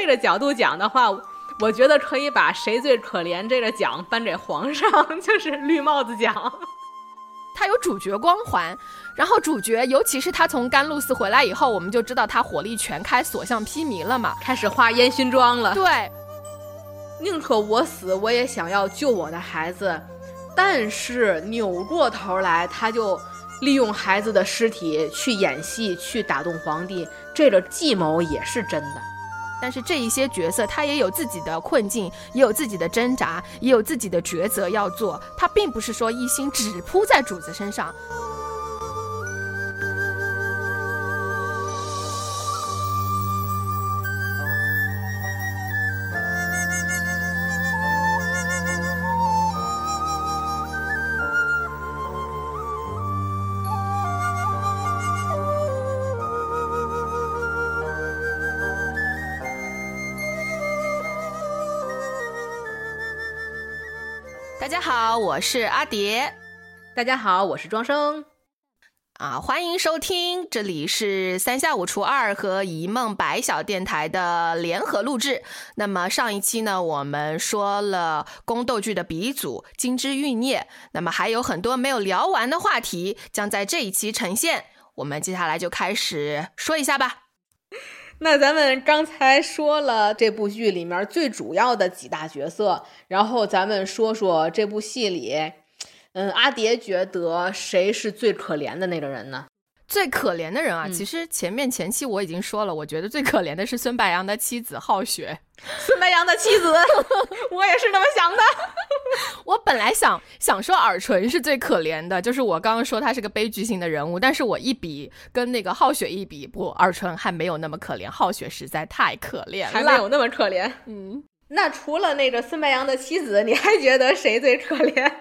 这个角度讲的话，我觉得可以把谁最可怜这个奖颁给皇上，就是绿帽子奖。他有主角光环，然后主角，尤其是他从甘露寺回来以后，我们就知道他火力全开，所向披靡了嘛，开始化烟熏妆了。对，宁可我死，我也想要救我的孩子，但是扭过头来，他就利用孩子的尸体去演戏，去打动皇帝，这个计谋也是真的。但是这一些角色，他也有自己的困境，也有自己的挣扎，也有自己的抉择要做。他并不是说一心只扑在主子身上。家好，我是阿蝶。大家好，我是庄生。啊，欢迎收听，这里是三下五除二和一梦白小电台的联合录制。那么上一期呢，我们说了宫斗剧的鼻祖《金枝玉孽》，那么还有很多没有聊完的话题将在这一期呈现。我们接下来就开始说一下吧。那咱们刚才说了这部剧里面最主要的几大角色，然后咱们说说这部戏里，嗯，阿蝶觉得谁是最可怜的那个人呢？最可怜的人啊，其实前面前期我已经说了，我觉得最可怜的是孙白杨的妻子好雪。孙白杨的妻子，我也是那么想的。我本来想想说尔淳是最可怜的，就是我刚刚说他是个悲剧性的人物，但是我一比跟那个浩雪一比，不，尔淳还没有那么可怜，浩雪实在太可怜了，还没有那么可怜。嗯，那除了那个孙白杨的妻子，你还觉得谁最可怜？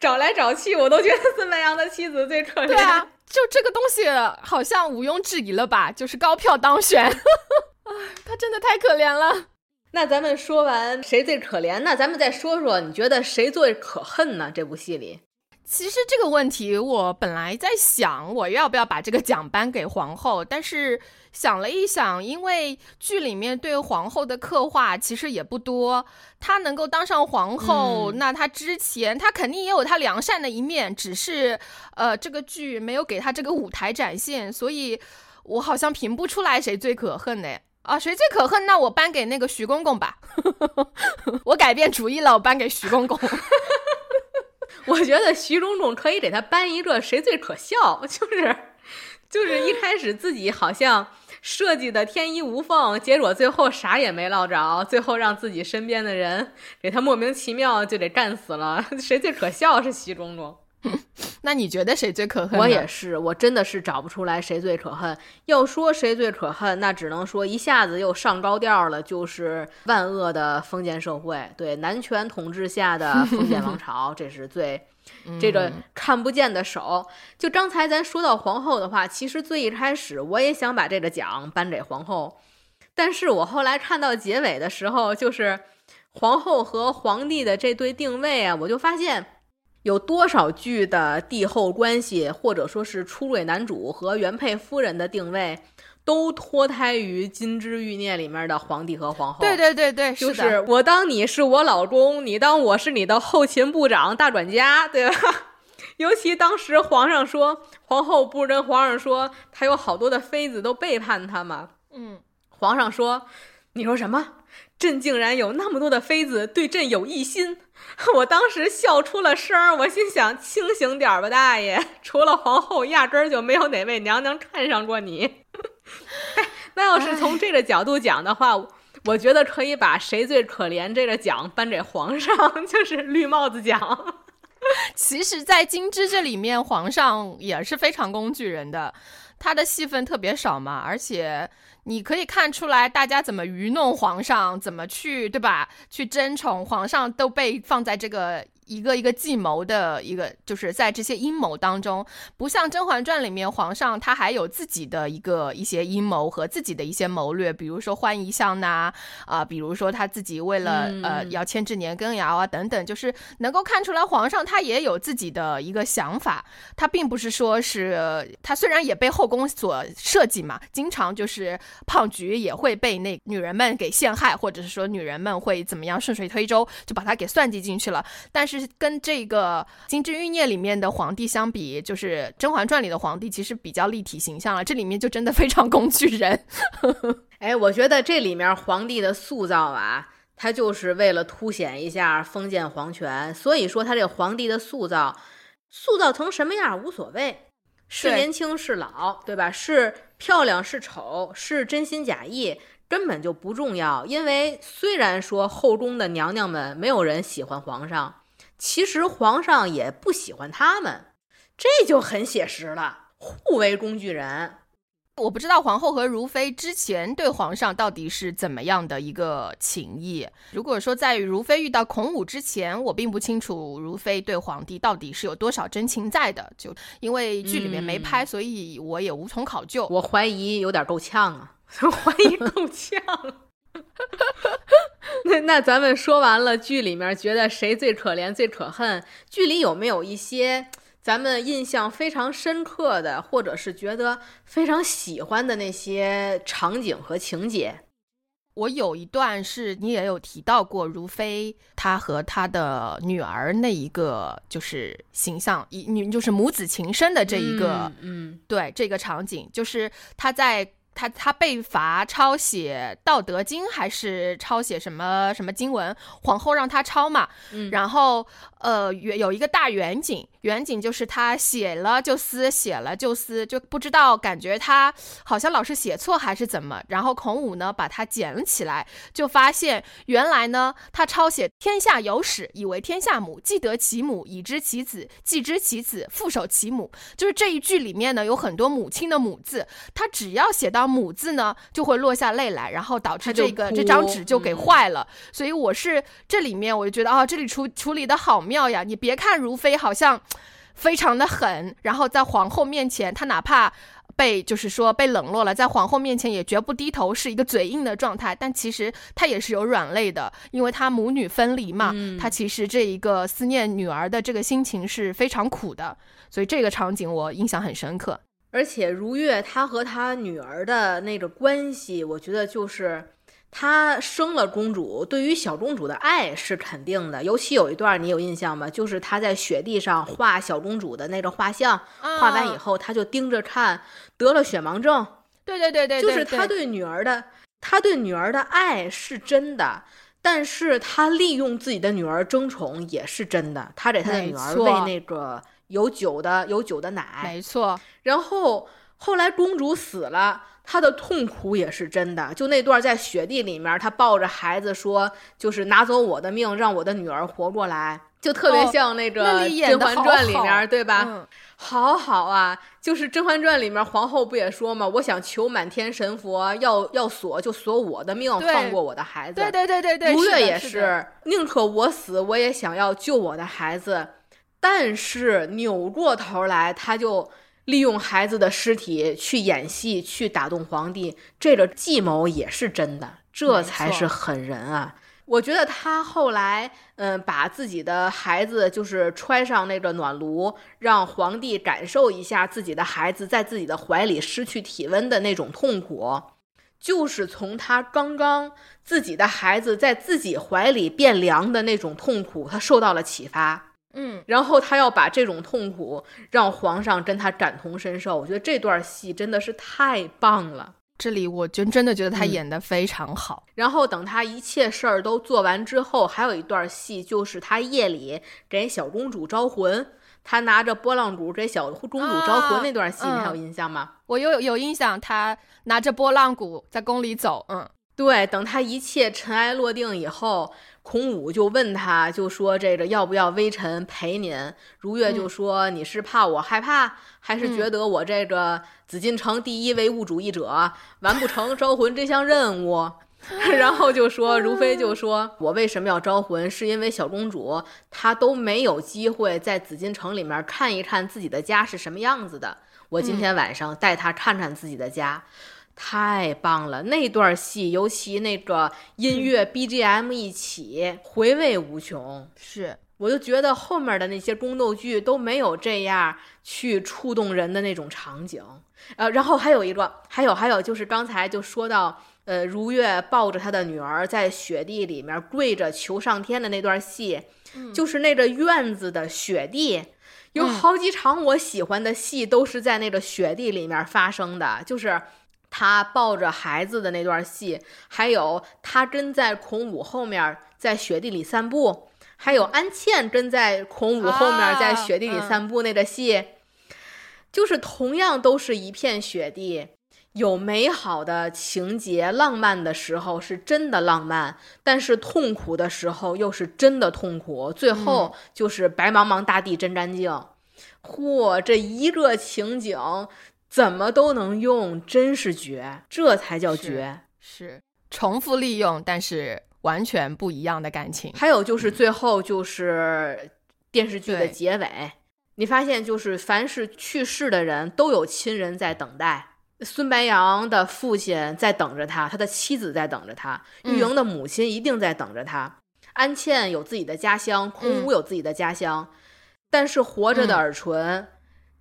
找来找去，我都觉得孙白杨的妻子最可怜。对啊。就这个东西好像毋庸置疑了吧？就是高票当选，啊，他真的太可怜了。那咱们说完谁最可怜，那咱们再说说，你觉得谁最可恨呢？这部戏里。其实这个问题，我本来在想，我要不要把这个奖颁给皇后？但是想了一想，因为剧里面对皇后的刻画其实也不多，她能够当上皇后，那她之前她肯定也有她良善的一面，只是呃这个剧没有给她这个舞台展现，所以我好像评不出来谁最可恨呢？啊，谁最可恨？那我颁给那个徐公公吧，我改变主意了，我颁给徐公公。我觉得徐忠忠可以给他颁一个谁最可笑，就是，就是一开始自己好像设计的天衣无缝，结果最后啥也没捞着，最后让自己身边的人给他莫名其妙就得干死了。谁最可笑是徐忠忠。那你觉得谁最可恨？我也是，我真的是找不出来谁最可恨。要说谁最可恨，那只能说一下子又上高调了，就是万恶的封建社会，对男权统治下的 封建王朝，这是最这个看不见的手。就刚才咱说到皇后的话，其实最一开始我也想把这个奖颁给皇后，但是我后来看到结尾的时候，就是皇后和皇帝的这对定位啊，我就发现。有多少剧的帝后关系，或者说是出轨男主和原配夫人的定位，都脱胎于《金枝欲孽》里面的皇帝和皇后。对 对对对，就是我当你是我老公，你当我是你的后勤部长、大管家，对吧？尤其当时皇上说，皇后不是跟皇上说，他有好多的妃子都背叛他嘛？嗯，皇上说，你说什么？朕竟然有那么多的妃子对朕有异心，我当时笑出了声儿。我心想：清醒点吧，大爷！除了皇后，压根儿就没有哪位娘娘看上过你。那要是从这个角度讲的话，我觉得可以把谁最可怜这个奖颁给皇上，就是绿帽子奖。其实，在金枝这里面，皇上也是非常工具人的，他的戏份特别少嘛，而且。你可以看出来，大家怎么愚弄皇上，怎么去，对吧？去争宠，皇上都被放在这个一个一个计谋的一个，就是在这些阴谋当中，不像《甄嬛传》里面皇上他还有自己的一个一些阴谋和自己的一些谋略，比如说欢宜相呐，啊，比如说他自己为了呃要牵制年羹尧啊等等，就是能够看出来皇上他也有自己的一个想法，他并不是说是他虽然也被后宫所设计嘛，经常就是胖菊也会被那女人们给陷害，或者是说女人们会怎么样顺水推舟，就把他给算计进去了，但是。是跟这个《金枝玉孽》里面的皇帝相比，就是《甄嬛传》里的皇帝其实比较立体形象了。这里面就真的非常工具人。哎，我觉得这里面皇帝的塑造啊，他就是为了凸显一下封建皇权。所以说，他这个皇帝的塑造，塑造成什么样无所谓，是年轻是老，对吧？是漂亮是丑，是真心假意。根本就不重要。因为虽然说后宫的娘娘们没有人喜欢皇上。其实皇上也不喜欢他们，这就很写实了，互为工具人。我不知道皇后和如妃之前对皇上到底是怎么样的一个情谊。如果说在如妃遇到孔武之前，我并不清楚如妃对皇帝到底是有多少真情在的。就因为剧里面没拍，所以我也无从考究。我怀疑有点够呛啊，怀疑够呛。那那咱们说完了剧里面觉得谁最可怜最可恨？剧里有没有一些咱们印象非常深刻的，或者是觉得非常喜欢的那些场景和情节？我有一段是你也有提到过，如妃她和她的女儿那一个就是形象，一女就是母子情深的这一个，嗯，对这个场景，就是她在。他他被罚抄写《道德经》还是抄写什么什么经文？皇后让他抄嘛，然后。呃，有有一个大远景，远景就是他写了就撕，写了就撕，就不知道感觉他好像老是写错还是怎么。然后孔武呢把它捡了起来，就发现原来呢他抄写“天下有始，以为天下母，既得其母，以知其子，既知其子，复守其母”。就是这一句里面呢有很多母亲的母字，他只要写到母字呢，就会落下泪来，然后导致这个这张纸就给坏了。所以我是这里面我就觉得啊，这里处处理的好妙。妙呀！你别看如妃好像非常的狠，然后在皇后面前，她哪怕被就是说被冷落了，在皇后面前也绝不低头，是一个嘴硬的状态。但其实她也是有软肋的，因为她母女分离嘛，她其实这一个思念女儿的这个心情是非常苦的。所以这个场景我印象很深刻。而且如月她和她女儿的那个关系，我觉得就是。他生了公主，对于小公主的爱是肯定的。尤其有一段你有印象吗？就是他在雪地上画小公主的那个画像，画完以后他就盯着看，得了雪盲症。对对对对，就是他对女儿的，他对女儿的爱是真的，但是他利用自己的女儿争宠也是真的。他给他的女儿喂那个有酒的有酒的奶，没错。然后后来公主死了。他的痛苦也是真的，就那段在雪地里面，他抱着孩子说：“就是拿走我的命，让我的女儿活过来。”就特别像那个《甄嬛传》里面，对吧？好好啊，就是《甄嬛传》里面皇后不也说嘛？我想求满天神佛，要要锁就锁我的命，放过我的孩子。对对对对对，如月也是，宁可我死，我也想要救我的孩子。但是扭过头来，他就。利用孩子的尸体去演戏，去打动皇帝，这个计谋也是真的，这才是狠人啊！我觉得他后来，嗯，把自己的孩子就是揣上那个暖炉，让皇帝感受一下自己的孩子在自己的怀里失去体温的那种痛苦，就是从他刚刚自己的孩子在自己怀里变凉的那种痛苦，他受到了启发。嗯，然后他要把这种痛苦让皇上跟他感同身受，我觉得这段戏真的是太棒了。这里我真真的觉得他演的非常好。然后等他一切事儿都做完之后，还有一段戏，就是他夜里给小公主招魂，他拿着拨浪鼓给小公主招魂那段戏，你还有印象吗？我有有印象，他拿着拨浪鼓在宫里走。嗯，对，等他一切尘埃落定以后。孔武就问他，就说这个要不要微臣陪您？如月就说你是怕我害怕，还是觉得我这个紫禁城第一唯物主义者完不成招魂这项任务？然后就说，如妃就说：“我为什么要招魂？是因为小公主她都没有机会在紫禁城里面看一看自己的家是什么样子的。我今天晚上带她看看自己的家，太棒了！那段戏，尤其那个音乐 BGM 一起，回味无穷。是，我就觉得后面的那些宫斗剧都没有这样去触动人的那种场景。呃，然后还有一个，还有还有就是刚才就说到。”呃，如月抱着她的女儿在雪地里面跪着求上天的那段戏，就是那个院子的雪地，有好几场我喜欢的戏都是在那个雪地里面发生的，就是他抱着孩子的那段戏，还有他跟在孔武后面在雪地里散步，还有安茜跟在孔武后面在雪地里散步那个戏，就是同样都是一片雪地。有美好的情节，浪漫的时候是真的浪漫，但是痛苦的时候又是真的痛苦。最后就是白茫茫大地真干净。嚯，这一个情景怎么都能用，真是绝！这才叫绝，是重复利用，但是完全不一样的感情。还有就是最后就是电视剧的结尾，你发现就是凡是去世的人都有亲人在等待。孙白杨的父亲在等着他，他的妻子在等着他，玉莹的母亲一定在等着他。安茜有自己的家乡，空无有自己的家乡，但是活着的尔淳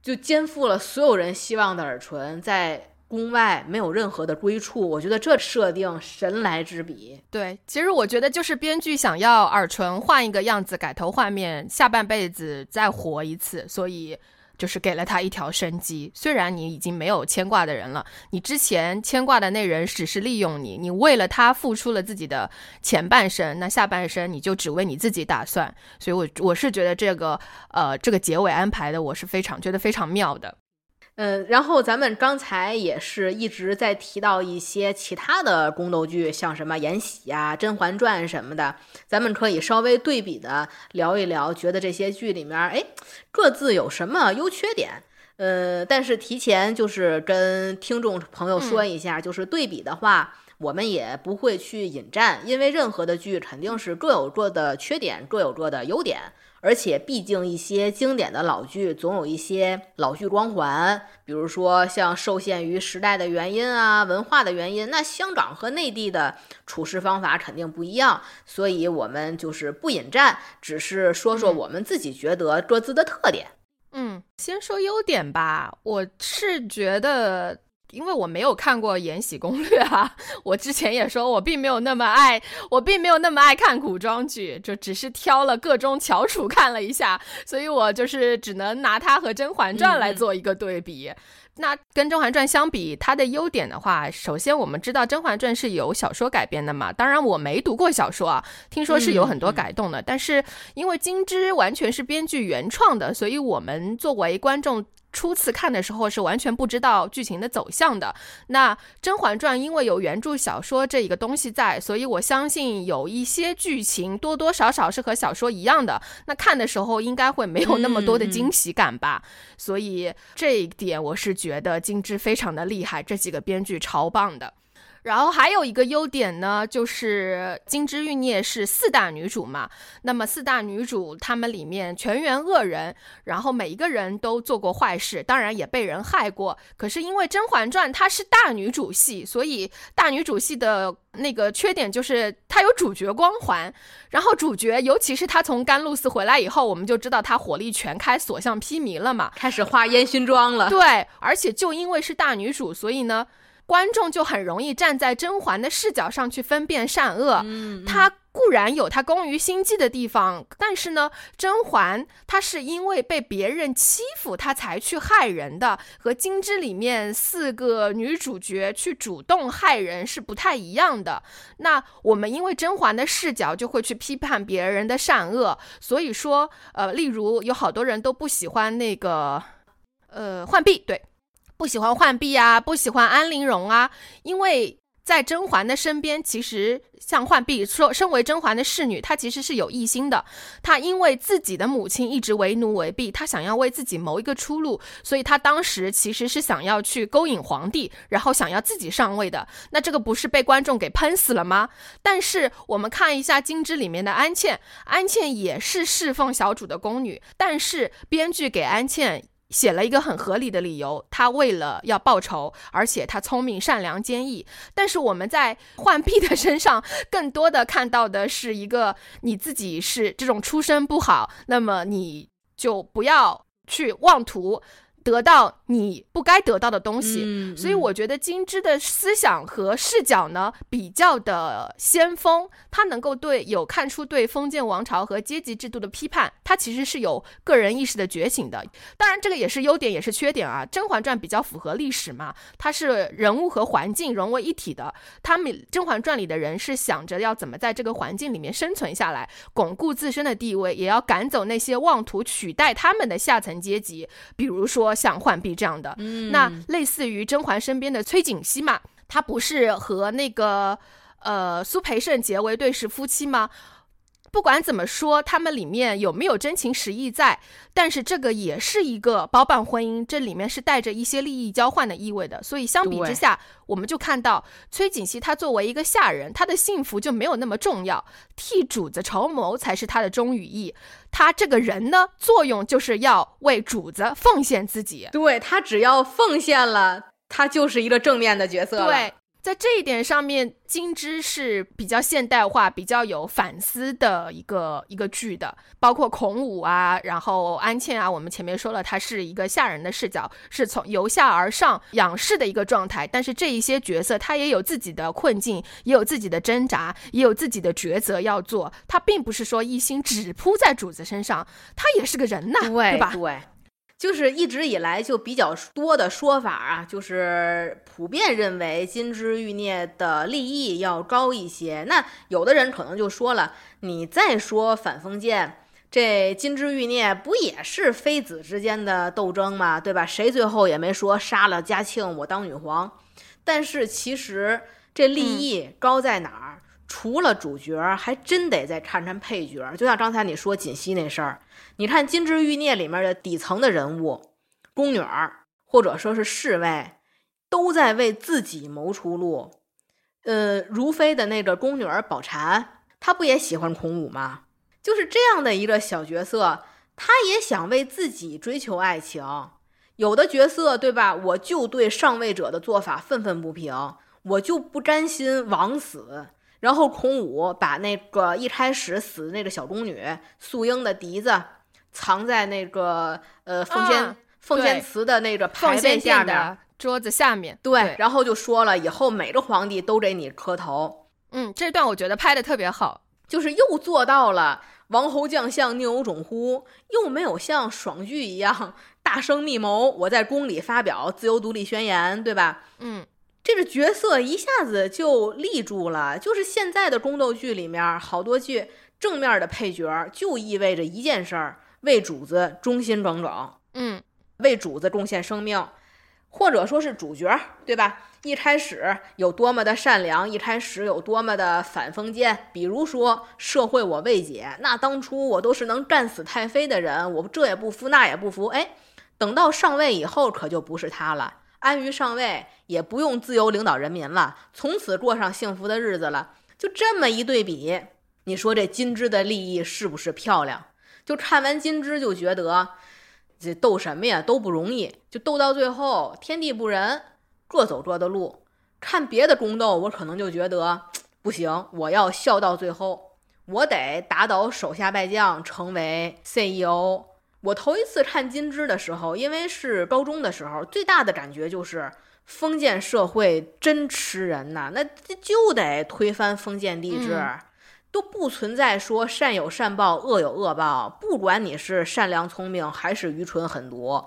就肩负了所有人希望的尔淳，在宫外没有任何的归处。我觉得这设定神来之笔。对，其实我觉得就是编剧想要尔淳换一个样子，改头换面，下半辈子再活一次，所以。就是给了他一条生机。虽然你已经没有牵挂的人了，你之前牵挂的那人只是利用你，你为了他付出了自己的前半生，那下半生你就只为你自己打算。所以，我我是觉得这个呃这个结尾安排的，我是非常觉得非常妙的。嗯，然后咱们刚才也是一直在提到一些其他的宫斗剧，像什么《延禧》啊、《甄嬛传》什么的，咱们可以稍微对比的聊一聊，觉得这些剧里面，哎，各自有什么优缺点？呃，但是提前就是跟听众朋友说一下，就是对比的话，我们也不会去引战，因为任何的剧肯定是各有各的缺点，各有各的优点。而且，毕竟一些经典的老剧总有一些老剧光环，比如说像受限于时代的原因啊、文化的原因，那香港和内地的处事方法肯定不一样。所以，我们就是不引战，只是说说我们自己觉得各自的特点。嗯，先说优点吧，我是觉得。因为我没有看过《延禧攻略》啊，我之前也说我并没有那么爱，我并没有那么爱看古装剧，就只是挑了各中翘楚看了一下，所以我就是只能拿它和《甄嬛传》来做一个对比。那跟《甄嬛传》相比，它的优点的话，首先我们知道《甄嬛传》是由小说改编的嘛，当然我没读过小说啊，听说是有很多改动的，但是因为金枝完全是编剧原创的，所以我们作为观众。初次看的时候是完全不知道剧情的走向的。那《甄嬛传》因为有原著小说这一个东西在，所以我相信有一些剧情多多少少是和小说一样的。那看的时候应该会没有那么多的惊喜感吧。所以这一点我是觉得金枝非常的厉害，这几个编剧超棒的。然后还有一个优点呢，就是金枝玉孽是四大女主嘛。那么四大女主她们里面全员恶人，然后每一个人都做过坏事，当然也被人害过。可是因为《甄嬛传》它是大女主戏，所以大女主戏的那个缺点就是她有主角光环。然后主角，尤其是她从甘露寺回来以后，我们就知道她火力全开，所向披靡了嘛，开始化烟熏妆了。对，而且就因为是大女主，所以呢。观众就很容易站在甄嬛的视角上去分辨善恶。嗯，她固然有她功于心计的地方，但是呢，甄嬛她是因为被别人欺负，她才去害人的，和金枝里面四个女主角去主动害人是不太一样的。那我们因为甄嬛的视角就会去批判别人的善恶，所以说，呃，例如有好多人都不喜欢那个，呃，浣碧，对。不喜欢浣碧啊，不喜欢安陵容啊，因为在甄嬛的身边，其实像浣碧说，身为甄嬛的侍女，她其实是有异心的。她因为自己的母亲一直为奴为婢，她想要为自己谋一个出路，所以她当时其实是想要去勾引皇帝，然后想要自己上位的。那这个不是被观众给喷死了吗？但是我们看一下《金枝》里面的安茜，安茜也是侍奉小主的宫女，但是编剧给安茜。写了一个很合理的理由，他为了要报仇，而且他聪明、善良、坚毅。但是我们在浣碧的身上，更多的看到的是一个你自己是这种出身不好，那么你就不要去妄图。得到你不该得到的东西，所以我觉得金枝的思想和视角呢比较的先锋，他能够对有看出对封建王朝和阶级制度的批判，他其实是有个人意识的觉醒的。当然，这个也是优点也是缺点啊。《甄嬛传》比较符合历史嘛，它是人物和环境融为一体的。他们《甄嬛传》里的人是想着要怎么在这个环境里面生存下来，巩固自身的地位，也要赶走那些妄图取代他们的下层阶级，比如说。像浣碧这样的，那类似于甄嬛身边的崔槿汐嘛，她不是和那个呃苏培盛结为对视夫妻吗？不管怎么说，他们里面有没有真情实意在？但是这个也是一个包办婚姻，这里面是带着一些利益交换的意味的。所以相比之下，我们就看到崔槿汐她作为一个下人，她的幸福就没有那么重要，替主子筹谋才是她的忠与义。她这个人呢，作用就是要为主子奉献自己。对她只要奉献了，他就是一个正面的角色。对。在这一点上面，金枝是比较现代化、比较有反思的一个一个剧的，包括孔武啊，然后安茜啊，我们前面说了，她是一个下人的视角，是从由下而上仰视的一个状态。但是这一些角色，他也有自己的困境，也有自己的挣扎，也有自己的抉择要做。他并不是说一心只扑在主子身上，他也是个人呐，对吧？对。就是一直以来就比较多的说法啊，就是普遍认为金枝玉孽的利益要高一些。那有的人可能就说了，你再说反封建，这金枝玉孽不也是妃子之间的斗争吗？对吧？谁最后也没说杀了嘉庆我当女皇。但是其实这利益高在哪儿？除了主角，还真得再看看配角。就像刚才你说锦汐那事儿。你看《金枝玉孽》里面的底层的人物，宫女儿或者说是侍卫，都在为自己谋出路。呃，如妃的那个宫女儿宝蟾，她不也喜欢孔武吗？就是这样的一个小角色，她也想为自己追求爱情。有的角色，对吧？我就对上位者的做法愤愤不平，我就不甘心枉死。然后孔武把那个一开始死的那个小宫女素英的笛子。藏在那个呃奉献奉献祠的那个牌位下面桌子下面，对，然后就说了以后每个皇帝都给你磕头。嗯，这段我觉得拍的特别好，就是又做到了王侯将相宁有种乎，又没有像爽剧一样大声密谋，我在宫里发表自由独立宣言，对吧？嗯，这个角色一下子就立住了。就是现在的宫斗剧里面，好多剧正面的配角就意味着一件事儿。为主子忠心耿耿，嗯，为主子贡献生命，或者说是主角，对吧？一开始有多么的善良，一开始有多么的反封建。比如说社会我未解，那当初我都是能干死太妃的人，我这也不服，那也不服。哎，等到上位以后，可就不是他了，安于上位，也不用自由领导人民了，从此过上幸福的日子了。就这么一对比，你说这金枝的利益是不是漂亮？就看完金枝就觉得，这斗什么呀都不容易，就斗到最后天地不仁，各走各的路。看别的宫斗，我可能就觉得不行，我要笑到最后，我得打倒手下败将，成为 CEO。我头一次看金枝的时候，因为是高中的时候，最大的感觉就是封建社会真吃人呐，那就得推翻封建帝制。都不存在说善有善报，恶有恶报。不管你是善良聪明还是愚蠢狠毒，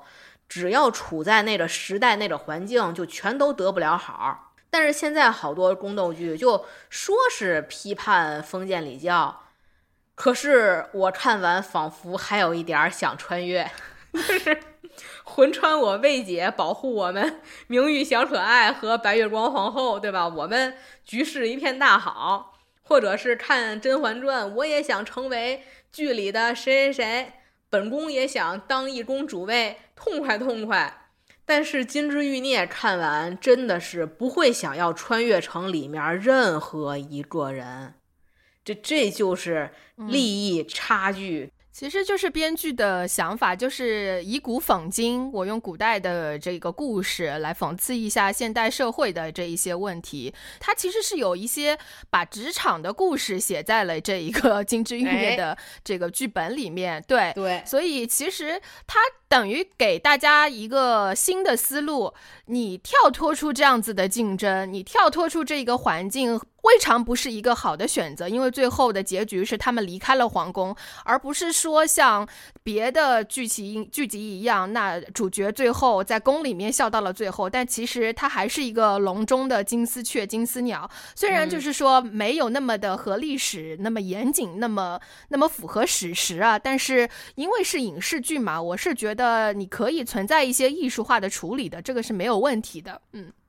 只要处在那个时代、那个环境，就全都得不了好。但是现在好多宫斗剧就说是批判封建礼教，可是我看完仿佛还有一点想穿越，就是魂穿我魏姐，保护我们名誉小可爱和白月光皇后，对吧？我们局势一片大好。或者是看《甄嬛传》，我也想成为剧里的谁谁谁，本宫也想当一宫主位，痛快痛快。但是《金枝欲孽》看完，真的是不会想要穿越成里面任何一个人，这这就是利益差距。其实就是编剧的想法，就是以古讽今。我用古代的这个故事来讽刺一下现代社会的这一些问题。它其实是有一些把职场的故事写在了这一个 《金枝玉叶》的这个剧本里面。对对，所以其实它。等于给大家一个新的思路，你跳脱出这样子的竞争，你跳脱出这个环境，未尝不是一个好的选择。因为最后的结局是他们离开了皇宫，而不是说像别的剧情剧集一样，那主角最后在宫里面笑到了最后，但其实他还是一个笼中的金丝雀、金丝鸟。虽然就是说没有那么的和历史那么严谨，那么那么符合史实啊，但是因为是影视剧嘛，我是觉得。你可以存在一些艺术化的处理的，这个是没有问题的。嗯，呃，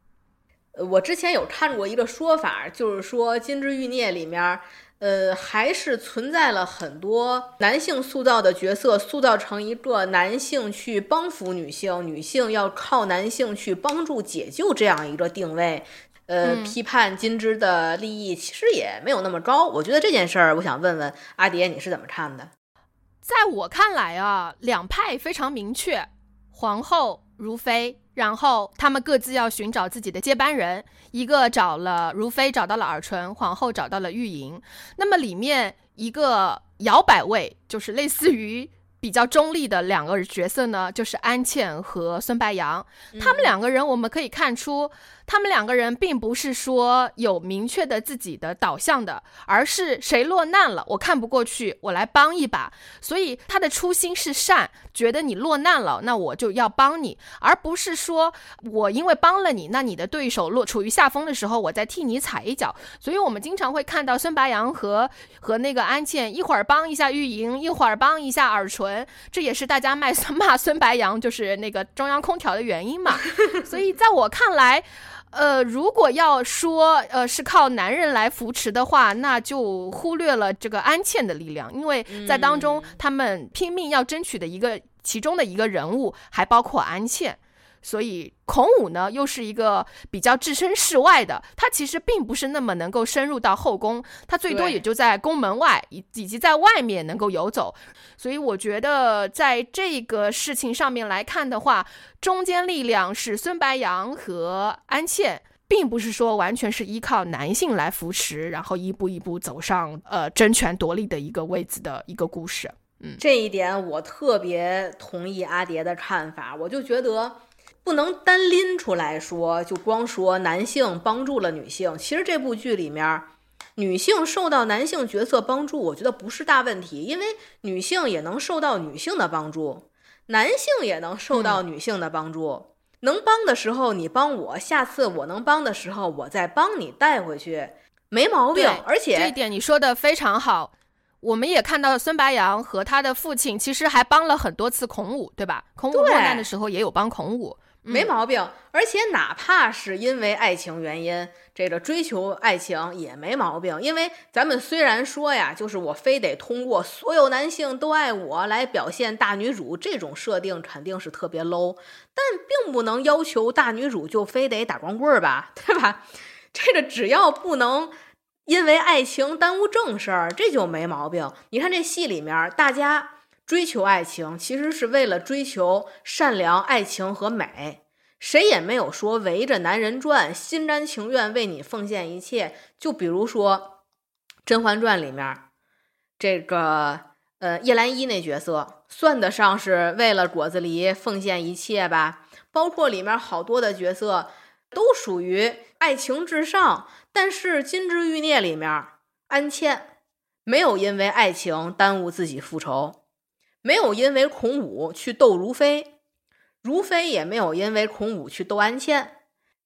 我之前有看过一个说法，就是说《金枝欲孽》里面，呃，还是存在了很多男性塑造的角色，塑造成一个男性去帮扶女性，女性要靠男性去帮助解救这样一个定位。呃，批判金枝的利益其实也没有那么高。我觉得这件事儿，我想问问阿蝶，你是怎么看的？在我看来啊，两派非常明确，皇后如妃，然后他们各自要寻找自己的接班人，一个找了如妃，找到了尔淳，皇后找到了玉莹。那么里面一个摇摆位，就是类似于比较中立的两个角色呢，就是安茜和孙白杨。他们两个人，我们可以看出。他们两个人并不是说有明确的自己的导向的，而是谁落难了，我看不过去，我来帮一把。所以他的初心是善，觉得你落难了，那我就要帮你，而不是说我因为帮了你，那你的对手落处于下风的时候，我再替你踩一脚。所以我们经常会看到孙白杨和和那个安茜一会儿帮一下玉莹，一会儿帮一下尔淳，这也是大家骂骂孙白杨就是那个中央空调的原因嘛。所以在我看来。呃，如果要说呃是靠男人来扶持的话，那就忽略了这个安茜的力量，因为在当中他们拼命要争取的一个其中的一个人物还包括安茜。所以孔武呢，又是一个比较置身事外的，他其实并不是那么能够深入到后宫，他最多也就在宫门外以以及在外面能够游走。所以我觉得在这个事情上面来看的话，中坚力量是孙白杨和安茜，并不是说完全是依靠男性来扶持，然后一步一步走上呃争权夺利的一个位子的一个故事。嗯，这一点我特别同意阿蝶的看法，我就觉得。不能单拎出来说，就光说男性帮助了女性。其实这部剧里面，女性受到男性角色帮助，我觉得不是大问题，因为女性也能受到女性的帮助，男性也能受到女性的帮助。能帮的时候你帮我，下次我能帮的时候我再帮你带回去，没毛病。而且这一点你说的非常好。我们也看到孙白杨和他的父亲其实还帮了很多次孔武，对吧？孔武落难的时候也有帮孔武。没毛病，而且哪怕是因为爱情原因，这个追求爱情也没毛病。因为咱们虽然说呀，就是我非得通过所有男性都爱我来表现大女主这种设定，肯定是特别 low。但并不能要求大女主就非得打光棍儿吧，对吧？这个只要不能因为爱情耽误正事儿，这就没毛病。你看这戏里面，大家。追求爱情其实是为了追求善良、爱情和美，谁也没有说围着男人转，心甘情愿为你奉献一切。就比如说《甄嬛传》里面这个呃叶澜依那角色，算得上是为了果子狸奉献一切吧？包括里面好多的角色都属于爱情至上，但是《金枝欲孽》里面安茜没有因为爱情耽误自己复仇。没有因为孔武去斗如妃，如妃也没有因为孔武去斗安茜。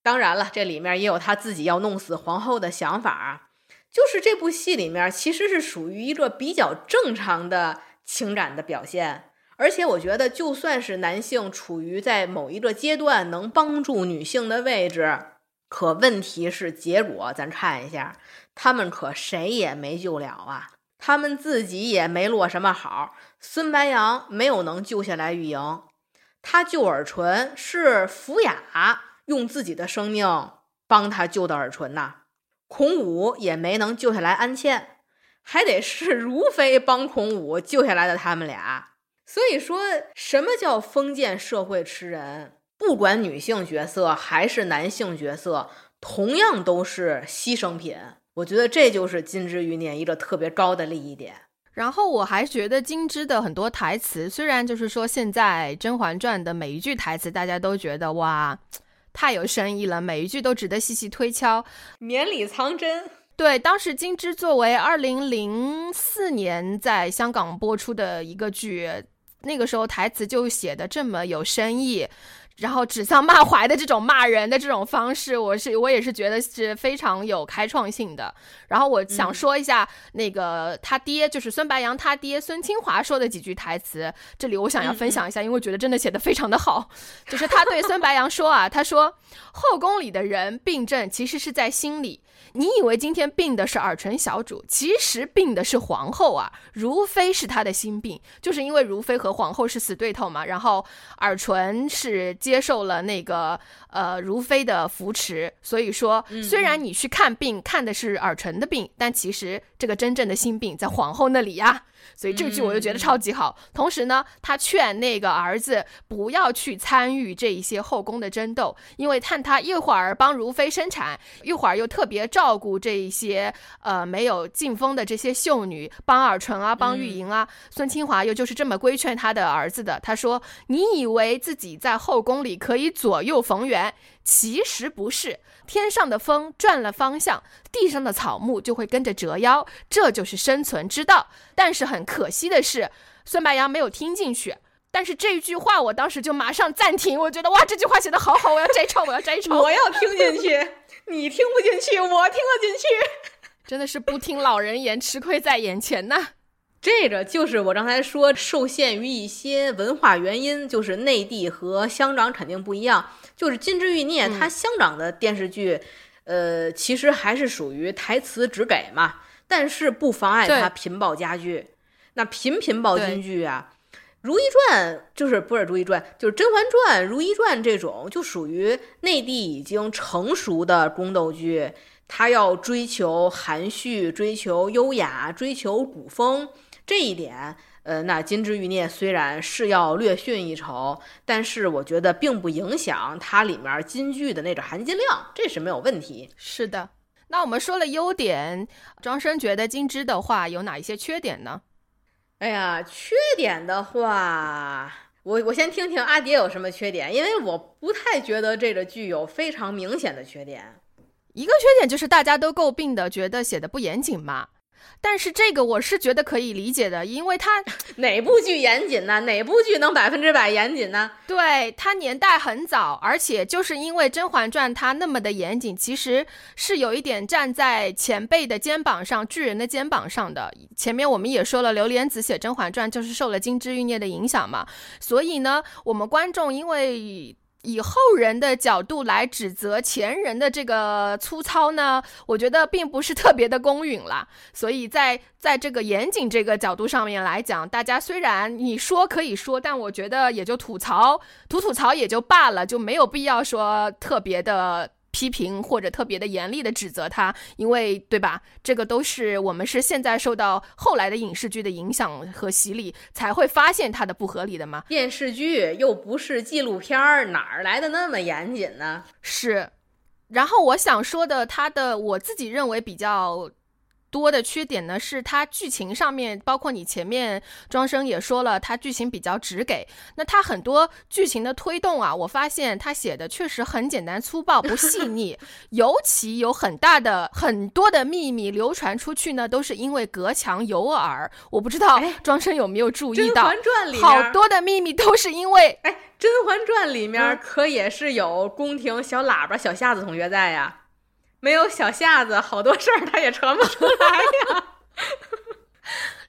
当然了，这里面也有他自己要弄死皇后的想法啊。就是这部戏里面其实是属于一个比较正常的情感的表现，而且我觉得，就算是男性处于在某一个阶段能帮助女性的位置，可问题是结果，咱看一下，他们可谁也没救了啊，他们自己也没落什么好。孙白杨没有能救下来玉莹，他救尔淳是福雅用自己的生命帮他救的尔淳呐。孔武也没能救下来安茜，还得是如妃帮孔武救下来的他们俩。所以说什么叫封建社会吃人？不管女性角色还是男性角色，同样都是牺牲品。我觉得这就是金枝欲孽一个特别高的利益点。然后我还觉得金枝的很多台词，虽然就是说现在《甄嬛传》的每一句台词大家都觉得哇，太有深意了，每一句都值得细细推敲，绵里藏针。对，当时金枝作为二零零四年在香港播出的一个剧。那个时候台词就写的这么有深意，然后指桑骂槐的这种骂人的这种方式，我是我也是觉得是非常有开创性的。然后我想说一下那个他爹，就是孙白杨他爹孙清华说的几句台词，这里我想要分享一下，因为我觉得真的写的非常的好。就是他对孙白杨说啊，他说后宫里的人病症其实是在心里。你以为今天病的是尔淳小主，其实病的是皇后啊！如妃是她的心病，就是因为如妃和皇后是死对头嘛。然后尔淳是接受了那个呃如妃的扶持，所以说虽然你去看病看的是尔淳的病，但其实这个真正的心病在皇后那里呀。所以这句我就觉得超级好。同时呢，他劝那个儿子不要去参与这一些后宫的争斗，因为看他一会儿帮如妃生产，一会儿又特别照顾这一些呃没有进封的这些秀女，帮尔淳啊，帮玉莹啊。孙清华又就是这么规劝他的儿子的。他说：“你以为自己在后宫里可以左右逢源，其实不是。天上的风转了方向，地上的草木就会跟着折腰，这就是生存之道。”但是。很可惜的是，孙白杨没有听进去。但是这句话，我当时就马上暂停。我觉得哇，这句话写的好好，我要摘抄，我要摘抄。我要听进去，你听不进去，我听得进去。真的是不听老人言，吃亏在眼前呐。这个就是我刚才说，受限于一些文化原因，就是内地和香港肯定不一样。就是《金枝欲孽》，它香港的电视剧，呃，其实还是属于台词只给嘛，但是不妨碍它频爆佳剧。那频频爆金剧啊，《如懿传》就是不是《如懿传》，就是《甄嬛传》《如懿传》这种，就属于内地已经成熟的宫斗剧，它要追求含蓄、追求优雅、追求古风这一点。呃，那《金枝欲孽》虽然是要略逊一筹，但是我觉得并不影响它里面金句的那个含金量，这是没有问题。是的，那我们说了优点，庄生觉得金枝的话有哪一些缺点呢？哎呀，缺点的话，我我先听听阿蝶有什么缺点，因为我不太觉得这个剧有非常明显的缺点。一个缺点就是大家都诟病的，觉得写的不严谨嘛。但是这个我是觉得可以理解的，因为它 哪部剧严谨呢？哪部剧能百分之百严谨呢？对，它年代很早，而且就是因为《甄嬛传》它那么的严谨，其实是有一点站在前辈的肩膀上、巨人的肩膀上的。前面我们也说了，刘莲子写《甄嬛传》就是受了《金枝欲孽》的影响嘛，所以呢，我们观众因为。以后人的角度来指责前人的这个粗糙呢，我觉得并不是特别的公允了。所以在在这个严谨这个角度上面来讲，大家虽然你说可以说，但我觉得也就吐槽吐吐槽也就罢了，就没有必要说特别的。批评或者特别的严厉的指责他，因为对吧？这个都是我们是现在受到后来的影视剧的影响和洗礼，才会发现它的不合理的嘛？电视剧又不是纪录片儿，哪儿来的那么严谨呢？是。然后我想说的，他的我自己认为比较。多的缺点呢，是它剧情上面，包括你前面庄生也说了，它剧情比较直给。那它很多剧情的推动啊，我发现它写的确实很简单粗暴，不细 腻。尤其有很大的很多的秘密流传出去呢，都是因为隔墙有耳。我不知道庄生有没有注意到，甄嬛传》里好多的秘密都是因为哎，《甄嬛传》里面可也是有宫廷小喇叭小夏子同学在呀。没有小夏子，好多事儿他也传不出来呀。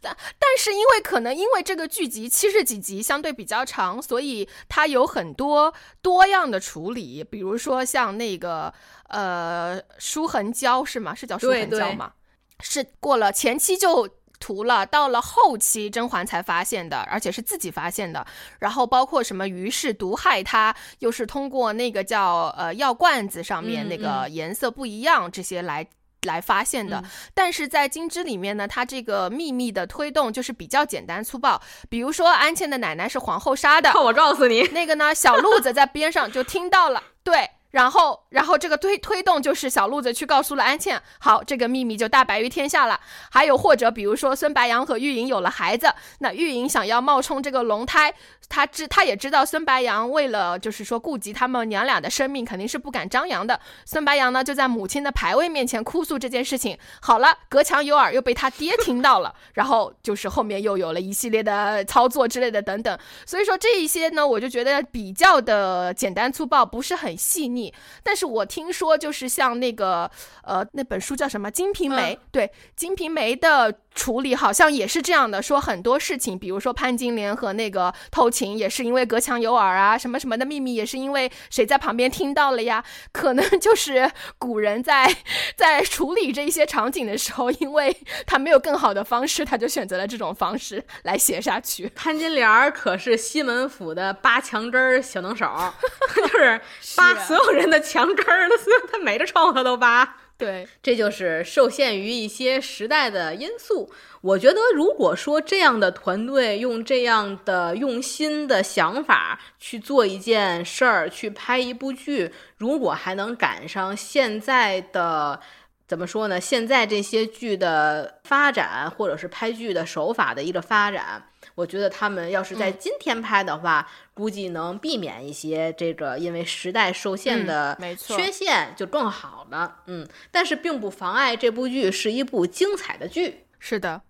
但但是因为可能因为这个剧集七十几集相对比较长，所以它有很多多样的处理，比如说像那个呃舒痕胶是吗？是叫舒痕胶吗？是过了前期就。涂了，到了后期甄嬛才发现的，而且是自己发现的。然后包括什么于氏毒害她，又是通过那个叫呃药罐子上面那个颜色不一样这些来来发现的。但是在金枝里面呢，它这个秘密的推动就是比较简单粗暴。比如说安茜的奶奶是皇后杀的，我告诉你，那个呢小鹿子在边上就听到了，对。然后，然后这个推推动就是小路子去告诉了安茜，好，这个秘密就大白于天下了。还有或者比如说孙白杨和玉莹有了孩子，那玉莹想要冒充这个龙胎，他知他也知道孙白杨为了就是说顾及他们娘俩的生命，肯定是不敢张扬的。孙白杨呢就在母亲的牌位面前哭诉这件事情。好了，隔墙有耳，又被他爹听到了，然后就是后面又有了一系列的操作之类的等等。所以说这一些呢，我就觉得比较的简单粗暴，不是很细腻。但是我听说，就是像那个，呃，那本书叫什么《金瓶梅》？对，《金瓶梅》的。处理好像也是这样的，说很多事情，比如说潘金莲和那个偷情，也是因为隔墙有耳啊，什么什么的秘密，也是因为谁在旁边听到了呀？可能就是古人在在处理这一些场景的时候，因为他没有更好的方式，他就选择了这种方式来写下去。潘金莲可是西门府的扒墙根儿小能手，就是扒所有人的墙根儿的，所以他每个窗户他都扒。对，这就是受限于一些时代的因素。我觉得，如果说这样的团队用这样的用心的想法去做一件事儿，去拍一部剧，如果还能赶上现在的怎么说呢？现在这些剧的发展，或者是拍剧的手法的一个发展。我觉得他们要是在今天拍的话，估计能避免一些这个因为时代受限的缺陷，就更好了。嗯，但是并不妨碍这部剧是一部精彩的剧。是的，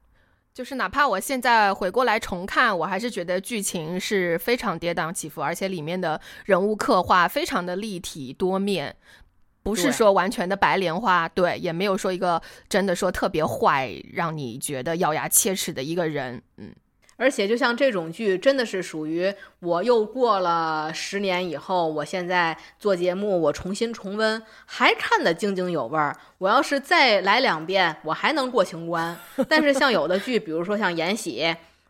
就是哪怕我现在回过来重看，我还是觉得剧情是非常跌宕起伏，而且里面的人物刻画非常的立体多面，不是说完全的白莲花，对，也没有说一个真的说特别坏，让你觉得咬牙切齿的一个人。嗯。而且，就像这种剧，真的是属于我又过了十年以后，我现在做节目，我重新重温，还看得津津有味儿。我要是再来两遍，我还能过情关。但是像有的剧，比如说像《延禧》，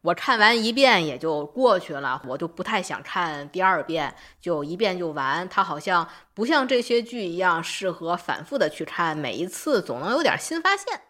我看完一遍也就过去了，我就不太想看第二遍，就一遍就完。它好像不像这些剧一样适合反复的去看，每一次总能有点新发现。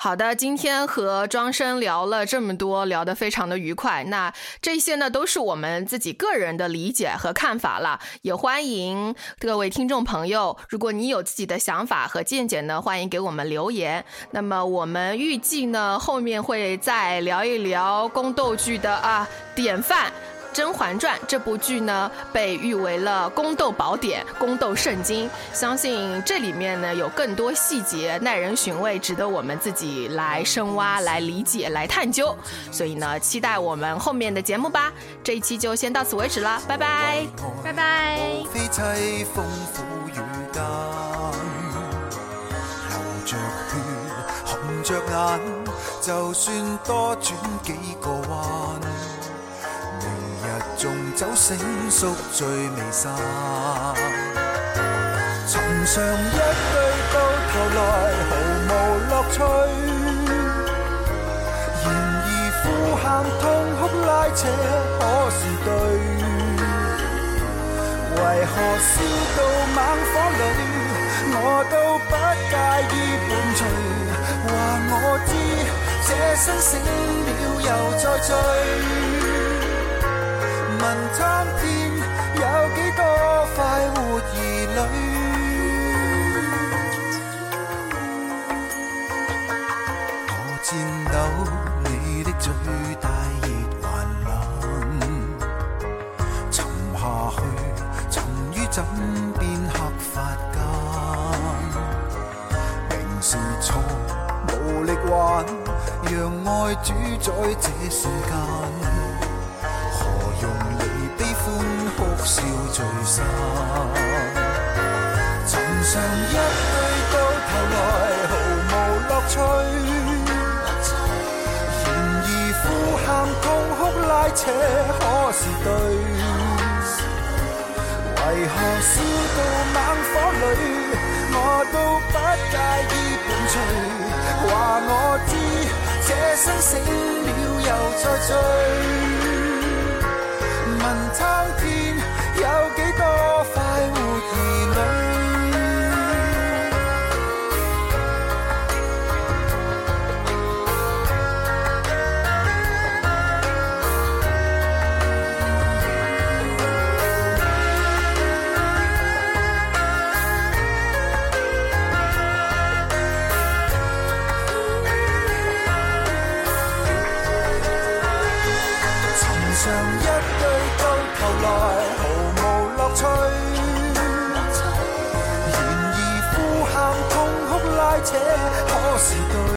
好的，今天和庄生聊了这么多，聊得非常的愉快。那这些呢，都是我们自己个人的理解和看法了。也欢迎各位听众朋友，如果你有自己的想法和见解呢，欢迎给我们留言。那么我们预计呢，后面会再聊一聊宫斗剧的啊典范。《甄嬛传》这部剧呢，被誉为了宫斗宝典、宫斗圣经。相信这里面呢，有更多细节耐人寻味，值得我们自己来深挖、来理解、来探究。所以呢，期待我们后面的节目吧。这一期就先到此为止了，拜拜，拜拜。纵酒醒宿醉未散，寻常一句到头来毫无乐趣。然而呼喊痛哭拉扯可是对？为何烧到猛火里，我都不介意伴随？话我知，这生醒了又再醉。问苍天有几多快活儿女？我颤抖你的最大热还冷，沉下去，沉于枕边黑发间。明是错，无力挽，让爱主宰这世间间。笑聚散，寻常一对到头来毫无乐趣。然而呼喊痛哭拉扯，可是对？为何烧到猛火里，我都不介意伴随？话我知，这生醒了又再醉。问苍天，